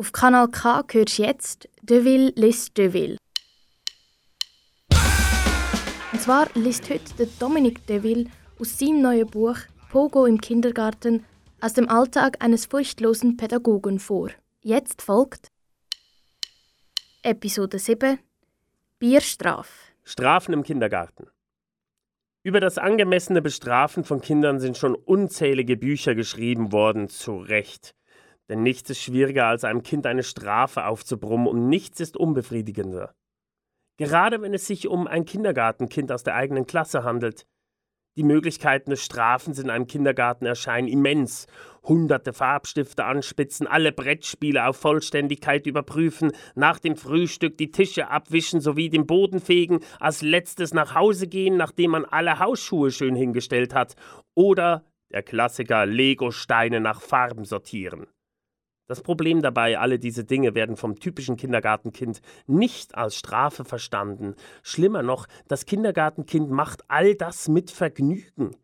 Auf Kanal K hörst du jetzt Deville liest Deville. Und zwar liest heute der Dominik Deville aus seinem neuen Buch Pogo im Kindergarten aus dem Alltag eines furchtlosen Pädagogen vor. Jetzt folgt Episode 7 Bierstraf. Strafen im Kindergarten. Über das angemessene Bestrafen von Kindern sind schon unzählige Bücher geschrieben worden, zu Recht. Denn nichts ist schwieriger, als einem Kind eine Strafe aufzubrummen und nichts ist unbefriedigender. Gerade wenn es sich um ein Kindergartenkind aus der eigenen Klasse handelt. Die Möglichkeiten des Strafens in einem Kindergarten erscheinen immens. Hunderte Farbstifte anspitzen, alle Brettspiele auf Vollständigkeit überprüfen, nach dem Frühstück die Tische abwischen sowie den Boden fegen, als letztes nach Hause gehen, nachdem man alle Hausschuhe schön hingestellt hat. Oder der Klassiker Lego-Steine nach Farben sortieren. Das Problem dabei, alle diese Dinge werden vom typischen Kindergartenkind nicht als Strafe verstanden. Schlimmer noch, das Kindergartenkind macht all das mit Vergnügen.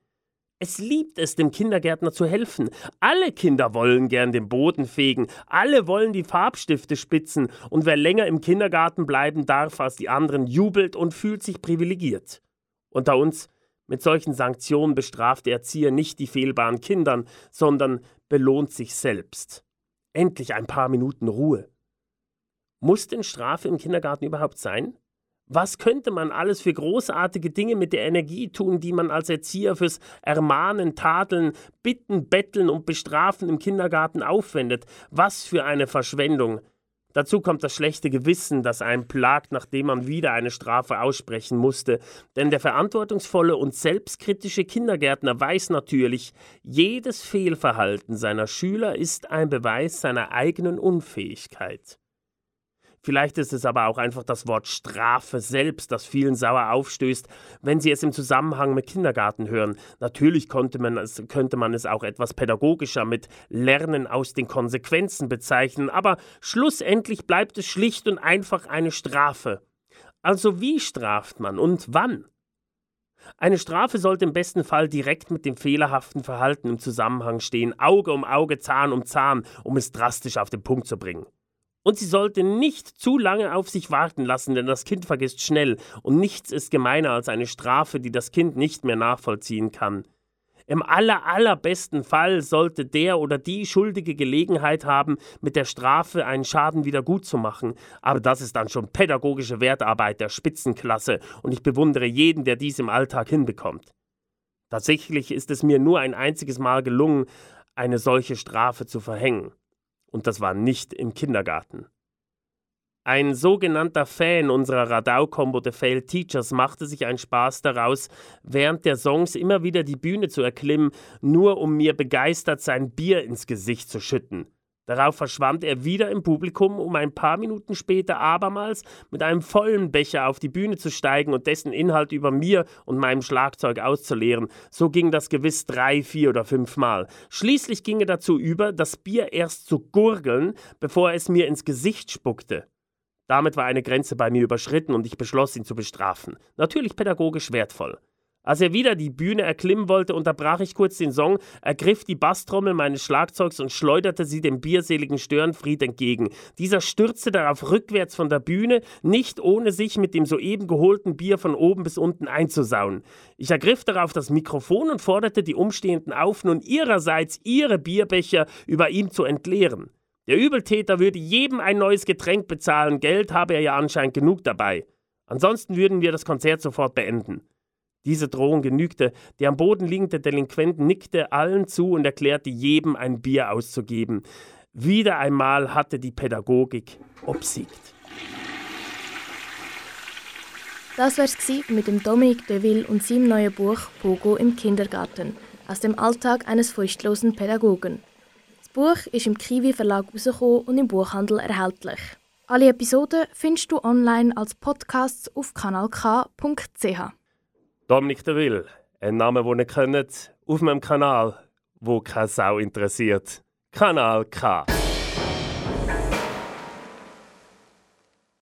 Es liebt es, dem Kindergärtner zu helfen. Alle Kinder wollen gern den Boden fegen, alle wollen die Farbstifte spitzen, und wer länger im Kindergarten bleiben darf als die anderen, jubelt und fühlt sich privilegiert. Unter uns, mit solchen Sanktionen bestraft der Erzieher nicht die fehlbaren Kindern, sondern belohnt sich selbst. Endlich ein paar Minuten Ruhe. Muss denn Strafe im Kindergarten überhaupt sein? Was könnte man alles für großartige Dinge mit der Energie tun, die man als Erzieher fürs Ermahnen, Tadeln, Bitten, Betteln und Bestrafen im Kindergarten aufwendet? Was für eine Verschwendung! Dazu kommt das schlechte Gewissen, das einen plagt, nachdem man wieder eine Strafe aussprechen musste. Denn der verantwortungsvolle und selbstkritische Kindergärtner weiß natürlich, jedes Fehlverhalten seiner Schüler ist ein Beweis seiner eigenen Unfähigkeit. Vielleicht ist es aber auch einfach das Wort Strafe selbst, das vielen sauer aufstößt, wenn sie es im Zusammenhang mit Kindergarten hören. Natürlich konnte man es, könnte man es auch etwas pädagogischer mit Lernen aus den Konsequenzen bezeichnen, aber schlussendlich bleibt es schlicht und einfach eine Strafe. Also wie straft man und wann? Eine Strafe sollte im besten Fall direkt mit dem fehlerhaften Verhalten im Zusammenhang stehen, Auge um Auge, Zahn um Zahn, um es drastisch auf den Punkt zu bringen. Und sie sollte nicht zu lange auf sich warten lassen, denn das Kind vergisst schnell und nichts ist gemeiner als eine Strafe, die das Kind nicht mehr nachvollziehen kann. Im aller, allerbesten Fall sollte der oder die Schuldige Gelegenheit haben, mit der Strafe einen Schaden wieder machen. Aber das ist dann schon pädagogische Wertarbeit der Spitzenklasse und ich bewundere jeden, der dies im Alltag hinbekommt. Tatsächlich ist es mir nur ein einziges Mal gelungen, eine solche Strafe zu verhängen. Und das war nicht im Kindergarten. Ein sogenannter Fan unserer Radau-Combo The Failed Teachers machte sich einen Spaß daraus, während der Songs immer wieder die Bühne zu erklimmen, nur um mir begeistert sein Bier ins Gesicht zu schütten. Darauf verschwand er wieder im Publikum, um ein paar Minuten später abermals mit einem vollen Becher auf die Bühne zu steigen und dessen Inhalt über mir und meinem Schlagzeug auszuleeren. So ging das gewiss drei, vier oder fünf Mal. Schließlich ging er dazu über, das Bier erst zu gurgeln, bevor er es mir ins Gesicht spuckte. Damit war eine Grenze bei mir überschritten und ich beschloss, ihn zu bestrafen. Natürlich pädagogisch wertvoll. Als er wieder die Bühne erklimmen wollte, unterbrach ich kurz den Song, ergriff die Basstrommel meines Schlagzeugs und schleuderte sie dem bierseligen Störenfried entgegen. Dieser stürzte darauf rückwärts von der Bühne, nicht ohne sich mit dem soeben geholten Bier von oben bis unten einzusauen. Ich ergriff darauf das Mikrofon und forderte die Umstehenden auf, nun ihrerseits ihre Bierbecher über ihm zu entleeren. Der Übeltäter würde jedem ein neues Getränk bezahlen, Geld habe er ja anscheinend genug dabei. Ansonsten würden wir das Konzert sofort beenden. Diese Drohung genügte. Der am Boden liegende Delinquent nickte allen zu und erklärte jedem ein Bier auszugeben. Wieder einmal hatte die Pädagogik obsiegt. Das wär's mit dem Dominik Deville und seinem neuen Buch Pogo im Kindergarten aus dem Alltag eines furchtlosen Pädagogen. Das Buch ist im Kiwi Verlag herausgekommen und im Buchhandel erhältlich. Alle Episoden findest du online als Podcasts auf kanalk.ch. Dominik de Will, ein Name, den ihr kennt, auf meinem Kanal, wo keine Sau interessiert. Kanal K.